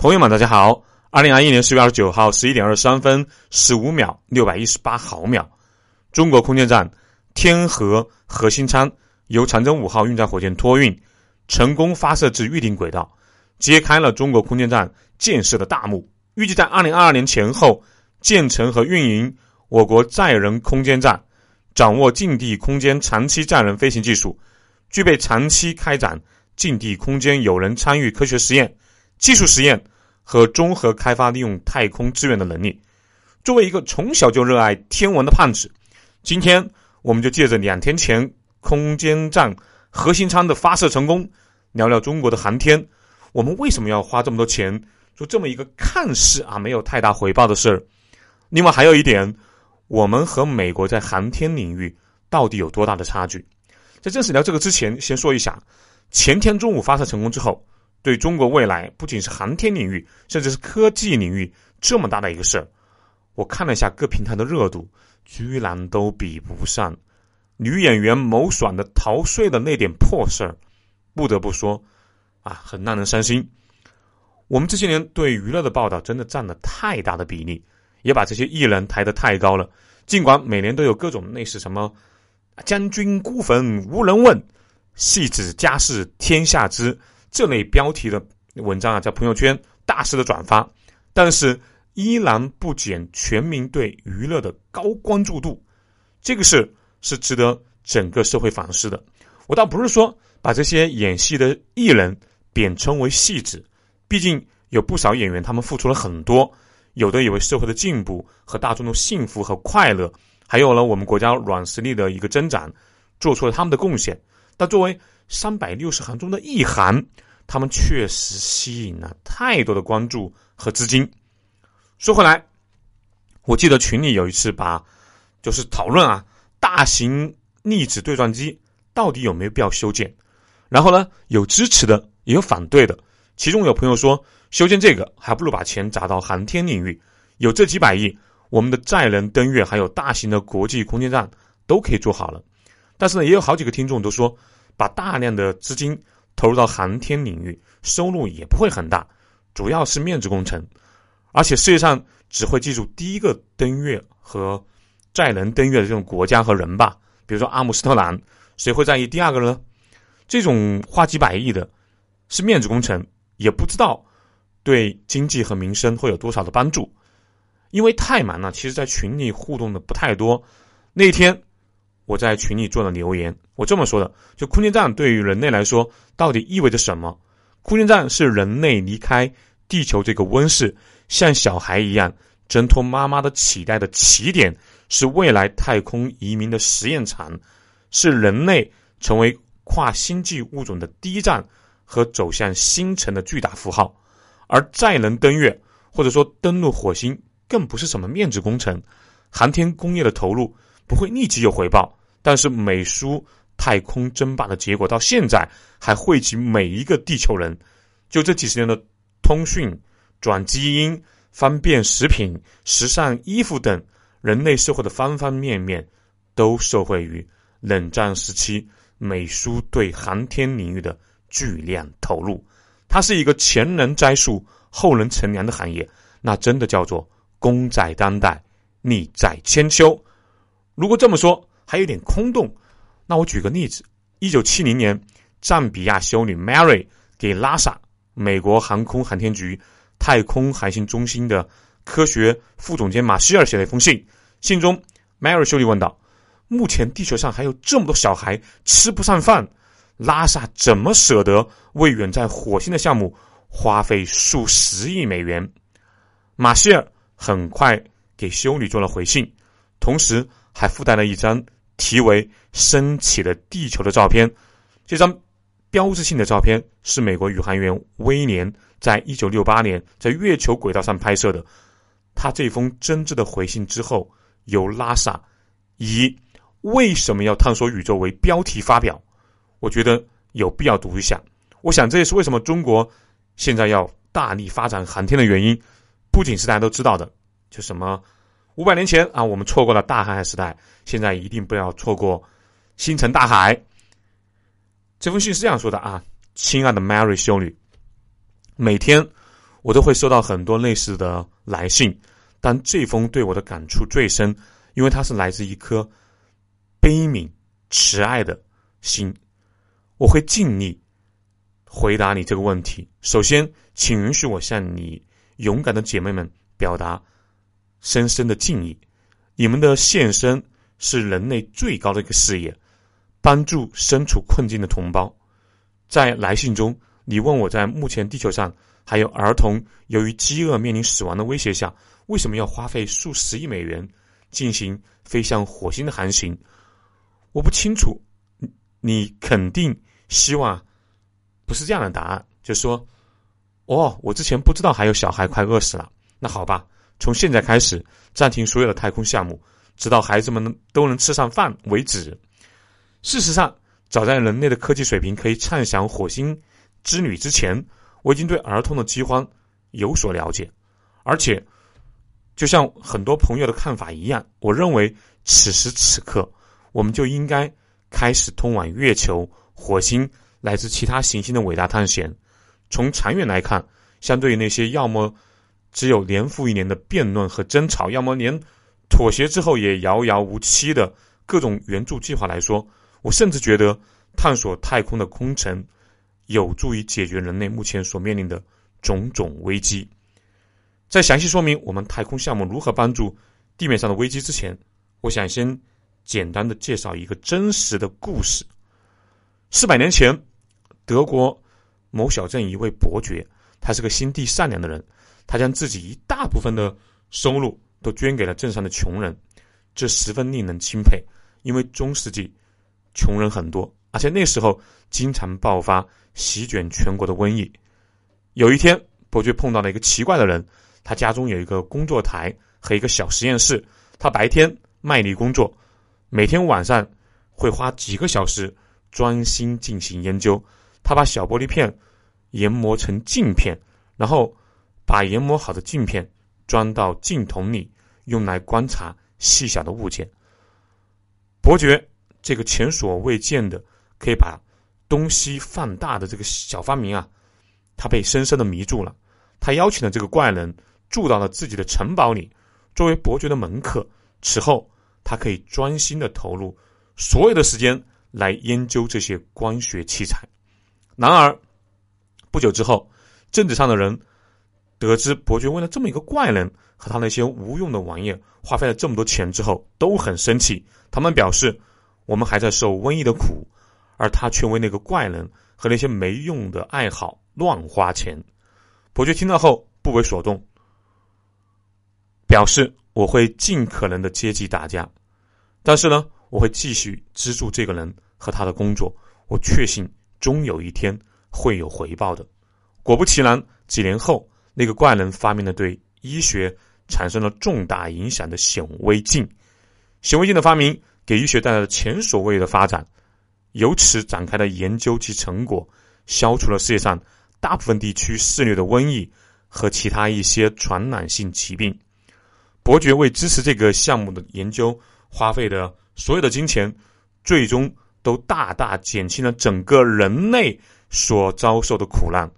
朋友们，大家好！二零二一年十月二十九号十一点二十三分十五秒六百一十八毫秒，中国空间站天河核心舱由长征五号运载火箭托运，成功发射至预定轨道，揭开了中国空间站建设的大幕。预计在二零二二年前后建成和运营我国载人空间站，掌握近地空间长期载人飞行技术，具备长期开展近地空间有人参与科学实验。技术实验和综合开发利用太空资源的能力。作为一个从小就热爱天文的胖子，今天我们就借着两天前空间站核心舱的发射成功，聊聊中国的航天。我们为什么要花这么多钱做这么一个看似啊没有太大回报的事儿？另外还有一点，我们和美国在航天领域到底有多大的差距？在正式聊这个之前，先说一下，前天中午发射成功之后。对中国未来不仅是航天领域，甚至是科技领域这么大的一个事儿，我看了一下各平台的热度，居然都比不上女演员某爽的逃税的那点破事儿，不得不说，啊，很让人伤心。我们这些年对娱乐的报道真的占了太大的比例，也把这些艺人抬得太高了。尽管每年都有各种类似什么“将军孤坟无人问，戏子家事天下知”。这类标题的文章啊，在朋友圈大肆的转发，但是依然不减全民对娱乐的高关注度。这个事是值得整个社会反思的。我倒不是说把这些演戏的艺人贬称为戏子，毕竟有不少演员他们付出了很多，有的也为社会的进步和大众的幸福和快乐，还有了我们国家软实力的一个增长，做出了他们的贡献。但作为三百六十行中的一行，他们确实吸引了太多的关注和资金。说回来，我记得群里有一次把，就是讨论啊，大型粒子对撞机到底有没有必要修建？然后呢，有支持的，也有反对的。其中有朋友说，修建这个还不如把钱砸到航天领域，有这几百亿，我们的载人登月还有大型的国际空间站都可以做好了。但是呢，也有好几个听众都说。把大量的资金投入到航天领域，收入也不会很大，主要是面子工程。而且世界上只会记住第一个登月和载人登月的这种国家和人吧，比如说阿姆斯特朗，谁会在意第二个呢？这种花几百亿的，是面子工程，也不知道对经济和民生会有多少的帮助。因为太忙了，其实在群里互动的不太多。那天。我在群里做了留言，我这么说的：，就空间站对于人类来说到底意味着什么？空间站是人类离开地球这个温室，像小孩一样挣脱妈妈的脐带的起点，是未来太空移民的实验场，是人类成为跨星际物种的第一站和走向星辰的巨大符号。而载人登月或者说登陆火星，更不是什么面子工程，航天工业的投入不会立即有回报。但是美苏太空争霸的结果到现在还惠及每一个地球人，就这几十年的通讯、转基因、方便食品、时尚衣服等，人类社会的方方面面都受惠于冷战时期美苏对航天领域的巨量投入。它是一个前人栽树、后人乘凉的行业，那真的叫做功在当代，利在千秋。如果这么说。还有点空洞，那我举个例子：一九七零年，赞比亚修女 Mary 给拉萨美国航空航天局太空航行中心的科学副总监马歇尔写了一封信。信中，Mary 修女问道：“目前地球上还有这么多小孩吃不上饭，拉萨怎么舍得为远在火星的项目花费数十亿美元？”马歇尔很快给修女做了回信，同时还附带了一张。题为“升起的地球”的照片，这张标志性的照片是美国宇航员威廉在一九六八年在月球轨道上拍摄的。他这封真挚的回信之后，由拉萨以“为什么要探索宇宙”为标题发表。我觉得有必要读一下。我想这也是为什么中国现在要大力发展航天的原因。不仅是大家都知道的，就什么。五百年前啊，我们错过了大航海时代，现在一定不要错过星辰大海。这封信是这样说的啊，亲爱的 Mary 修女，每天我都会收到很多类似的来信，但这封对我的感触最深，因为它是来自一颗悲悯、慈爱的心。我会尽力回答你这个问题。首先，请允许我向你勇敢的姐妹们表达深深的敬意。你们的献身是人类最高的一个事业，帮助身处困境的同胞。在来信中，你问我在目前地球上还有儿童由于饥饿面临死亡的威胁下，为什么要花费数十亿美元进行飞向火星的航行？我不清楚，你肯定。希望不是这样的答案，就说：“哦，我之前不知道还有小孩快饿死了。那好吧，从现在开始暂停所有的太空项目，直到孩子们都能吃上饭为止。”事实上，早在人类的科技水平可以畅想火星之旅之前，我已经对儿童的饥荒有所了解。而且，就像很多朋友的看法一样，我认为此时此刻，我们就应该开始通往月球。火星乃至其他行星的伟大探险，从长远来看，相对于那些要么只有年复一年的辩论和争吵，要么连妥协之后也遥遥无期的各种援助计划来说，我甚至觉得探索太空的空城有助于解决人类目前所面临的种种危机。在详细说明我们太空项目如何帮助地面上的危机之前，我想先简单的介绍一个真实的故事。四百年前，德国某小镇一位伯爵，他是个心地善良的人，他将自己一大部分的收入都捐给了镇上的穷人，这十分令人钦佩。因为中世纪穷人很多，而且那时候经常爆发席卷全国的瘟疫。有一天，伯爵碰到了一个奇怪的人，他家中有一个工作台和一个小实验室，他白天卖力工作，每天晚上会花几个小时。专心进行研究，他把小玻璃片研磨成镜片，然后把研磨好的镜片装到镜筒里，用来观察细小的物件。伯爵这个前所未见的可以把东西放大的这个小发明啊，他被深深的迷住了。他邀请了这个怪人住到了自己的城堡里，作为伯爵的门客。此后，他可以专心的投入所有的时间。来研究这些光学器材。然而，不久之后，镇子上的人得知伯爵为了这么一个怪人和他那些无用的玩意花费了这么多钱之后，都很生气。他们表示：“我们还在受瘟疫的苦，而他却为那个怪人和那些没用的爱好乱花钱。”伯爵听到后不为所动，表示：“我会尽可能的接济大家，但是呢。”我会继续资助这个人和他的工作，我确信终有一天会有回报的。果不其然，几年后，那个怪人发明了对医学产生了重大影响的显微镜。显微镜的发明给医学带来了前所未有的发展，由此展开的研究及成果，消除了世界上大部分地区肆虐的瘟疫和其他一些传染性疾病。伯爵为支持这个项目的研究花费的。所有的金钱，最终都大大减轻了整个人类所遭受的苦难。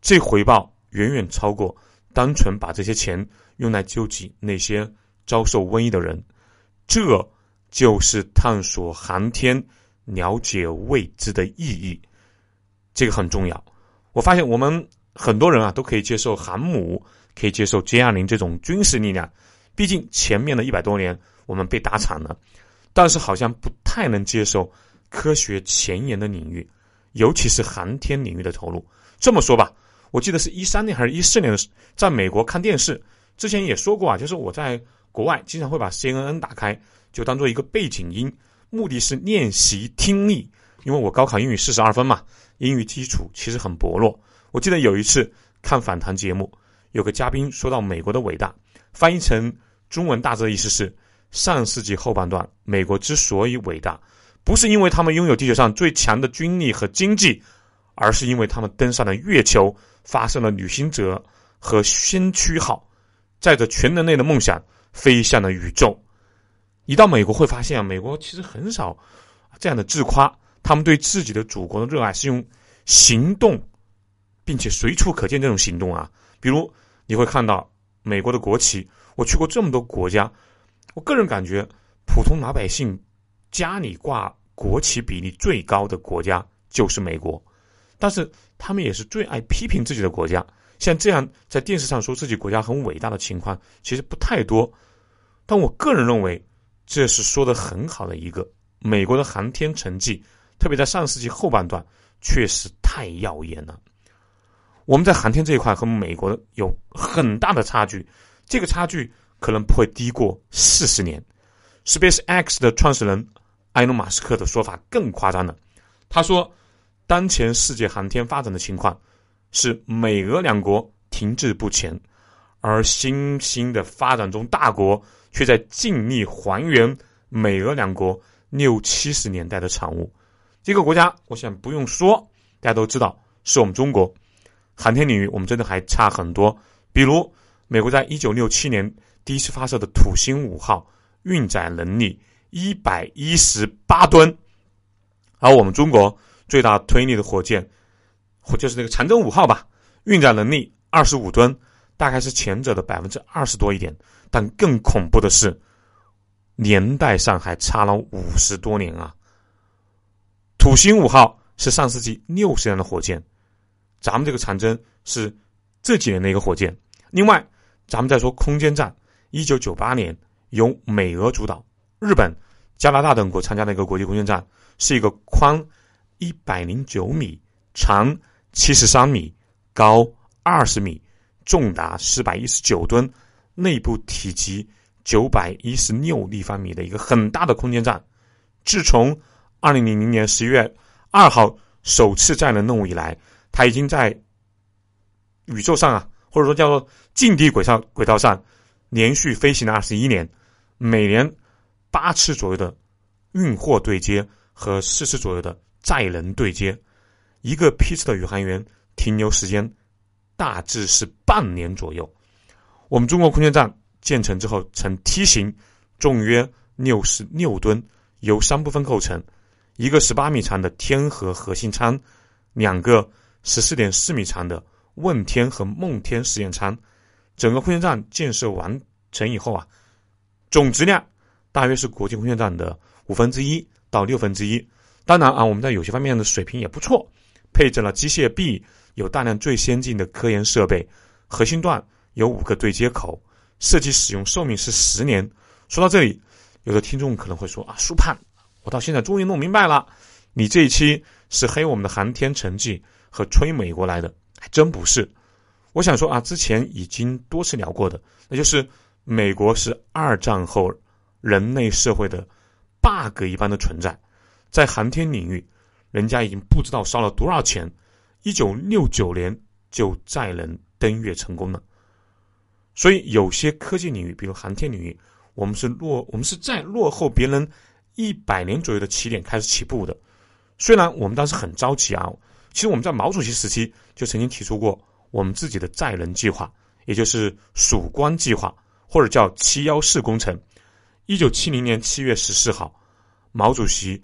这回报远远超过单纯把这些钱用来救济那些遭受瘟疫的人。这就是探索航天、了解未知的意义。这个很重要。我发现我们很多人啊，都可以接受航母，可以接受歼二零这种军事力量。毕竟前面的一百多年，我们被打惨了。但是好像不太能接受科学前沿的领域，尤其是航天领域的投入。这么说吧，我记得是一三年还是一四年的时，在美国看电视，之前也说过啊，就是我在国外经常会把 CNN 打开，就当做一个背景音，目的是练习听力。因为我高考英语四十二分嘛，英语基础其实很薄弱。我记得有一次看访谈节目，有个嘉宾说到美国的伟大，翻译成中文大致的意思是。上世纪后半段，美国之所以伟大，不是因为他们拥有地球上最强的军力和经济，而是因为他们登上了月球，发射了旅行者和先驱号，载着全人类的梦想飞向了宇宙。一到美国会发现啊，美国其实很少这样的自夸，他们对自己的祖国的热爱是用行动并且随处可见这种行动啊。比如你会看到美国的国旗，我去过这么多国家，我个人感觉普通老百姓家里挂国旗比例最高的国家就是美国，但是他们也是最爱批评自己的国家。像这样在电视上说自己国家很伟大的情况，其实不太多。但我个人认为，这是说的很好的一个美国的航天成绩，特别在上世纪后半段，确实太耀眼了。我们在航天这一块和美国有很大的差距，这个差距可能不会低过四十年。Space X 的创始人埃隆·马斯克的说法更夸张了，他说，当前世界航天发展的情况是美俄两国停滞不前，而新兴的发展中大国。却在尽力还原美俄两国六七十年代的产物。这个国家，我想不用说，大家都知道是我们中国。航天领域，我们真的还差很多。比如，美国在一九六七年第一次发射的土星五号，运载能力一百一十八吨，而我们中国最大推力的火箭，或就是那个长征五号吧，运载能力二十五吨，大概是前者的百分之二十多一点。但更恐怖的是，年代上还差了五十多年啊！土星五号是上世纪六十年的火箭，咱们这个长征是这几年的一个火箭。另外，咱们再说空间站，一九九八年由美俄主导，日本、加拿大等国参加的一个国际空间站，是一个宽一百零九米、长七十三米、高二十米、重达四百一十九吨。内部体积九百一十六立方米的一个很大的空间站，自从二零零零年十一月二号首次载人任务以来，它已经在宇宙上啊，或者说叫做近地轨道轨道上连续飞行了二十一年，每年八次左右的运货对接和四次左右的载人对接，一个批次的宇航员停留时间大致是半年左右。我们中国空间站建成之后呈梯形，重约六十六吨，由三部分构成：一个十八米长的天河核心舱，两个十四点四米长的问天和梦天实验舱。整个空间站建设完成以后啊，总质量大约是国际空间站的五分之一到六分之一。当然啊，我们在有些方面的水平也不错，配置了机械臂，有大量最先进的科研设备，核心段。有五个对接口，设计使用寿命是十年。说到这里，有的听众可能会说：“啊，苏盼，我到现在终于弄明白了，你这一期是黑我们的航天成绩和吹美国来的，还真不是。我想说啊，之前已经多次聊过的，那就是美国是二战后人类社会的 bug 一般的存在，在航天领域，人家已经不知道烧了多少钱，一九六九年就载人登月成功了。”所以，有些科技领域，比如航天领域，我们是落，我们是在落后别人一百年左右的起点开始起步的。虽然我们当时很着急啊，其实我们在毛主席时期就曾经提出过我们自己的载人计划，也就是曙光计划，或者叫七幺四工程。一九七零年七月十四号，毛主席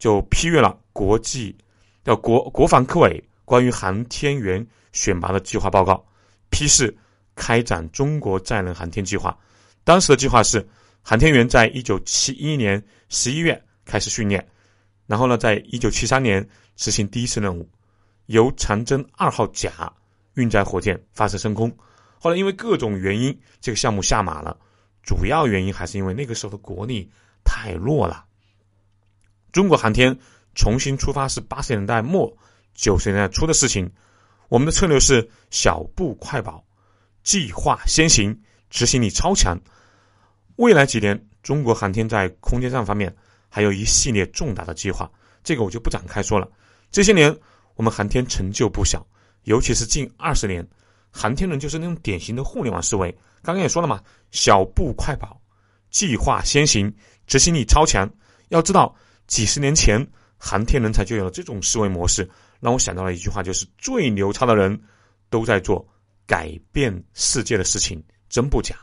就批阅了国际的国国防科委关于航天员选拔的计划报告，批示。开展中国载人航天计划，当时的计划是，航天员在一九七一年十一月开始训练，然后呢，在一九七三年执行第一次任务，由长征二号甲运载火箭发射升空。后来因为各种原因，这个项目下马了。主要原因还是因为那个时候的国力太弱了。中国航天重新出发是八十年代末九十年代初的事情。我们的策略是小步快跑。计划先行，执行力超强。未来几年，中国航天在空间站方面还有一系列重大的计划，这个我就不展开说了。这些年，我们航天成就不小，尤其是近二十年，航天人就是那种典型的互联网思维。刚刚也说了嘛，小步快跑，计划先行，执行力超强。要知道，几十年前，航天人才就有了这种思维模式，让我想到了一句话，就是最牛叉的人都在做。改变世界的事情真不假。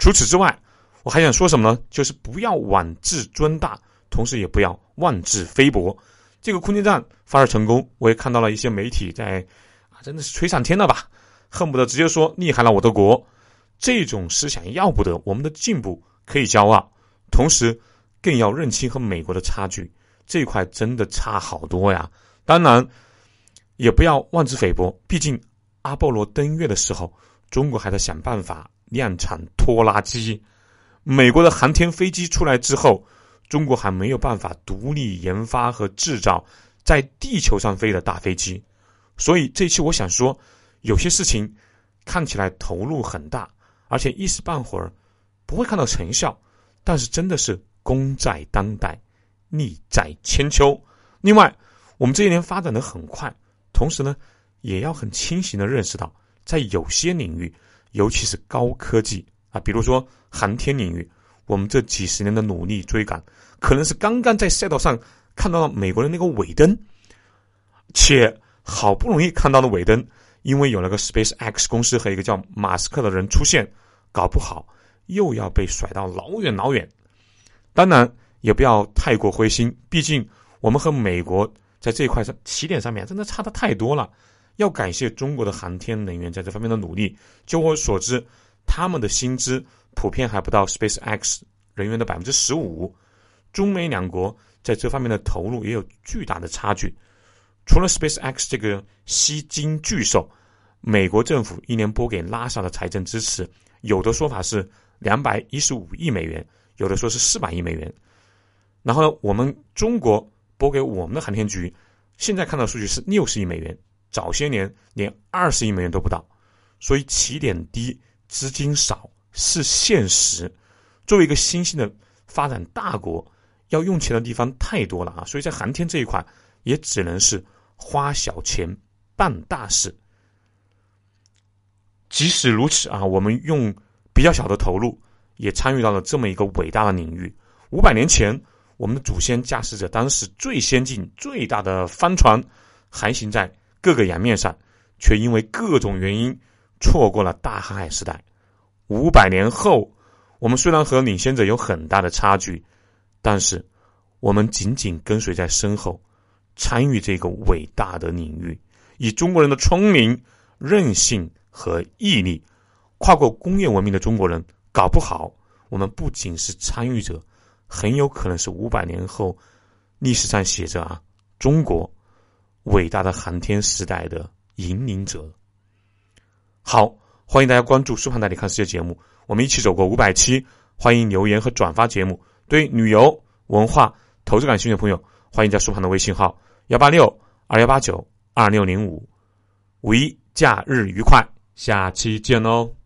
除此之外，我还想说什么呢？就是不要妄自尊大，同时也不要妄自菲薄。这个空间站发射成功，我也看到了一些媒体在啊，真的是吹上天了吧？恨不得直接说厉害了我的国。这种思想要不得，我们的进步可以骄傲，同时更要认清和美国的差距，这一块真的差好多呀。当然，也不要妄自菲薄，毕竟阿波罗登月的时候，中国还在想办法量产拖拉机；美国的航天飞机出来之后，中国还没有办法独立研发和制造在地球上飞的大飞机。所以这一期我想说，有些事情看起来投入很大。而且一时半会儿不会看到成效，但是真的是功在当代，利在千秋。另外，我们这一年发展的很快，同时呢，也要很清醒的认识到，在有些领域，尤其是高科技啊，比如说航天领域，我们这几十年的努力追赶，可能是刚刚在赛道上看到了美国的那个尾灯，且好不容易看到了尾灯。因为有了个 Space X 公司和一个叫马斯克的人出现，搞不好又要被甩到老远老远。当然，也不要太过灰心，毕竟我们和美国在这一块上起点上面真的差的太多了。要感谢中国的航天人员在这方面的努力。就我所知，他们的薪资普遍还不到 Space X 人员的百分之十五。中美两国在这方面的投入也有巨大的差距。除了 Space X 这个吸金巨兽，美国政府一年拨给拉萨的财政支持，有的说法是两百一十五亿美元，有的说是四百亿美元。然后呢，我们中国拨给我们的航天局，现在看到数据是六十亿美元，早些年连二十亿美元都不到。所以起点低，资金少是现实。作为一个新兴的发展大国，要用钱的地方太多了啊！所以在航天这一块，也只能是。花小钱办大事，即使如此啊，我们用比较小的投入，也参与到了这么一个伟大的领域。五百年前，我们的祖先驾驶着当时最先进、最大的帆船，航行在各个洋面上，却因为各种原因错过了大航海时代。五百年后，我们虽然和领先者有很大的差距，但是我们紧紧跟随在身后。参与这个伟大的领域，以中国人的聪明、韧性和毅力，跨过工业文明的中国人，搞不好我们不仅是参与者，很有可能是五百年后历史上写着啊中国伟大的航天时代的引领者。好，欢迎大家关注苏胖带你看世界节目，我们一起走过五百期，欢迎留言和转发节目。对旅游、文化、投资感兴趣的朋友，欢迎加苏胖的微信号。幺八六二幺八九二六零五，五一假日愉快，下期见喽。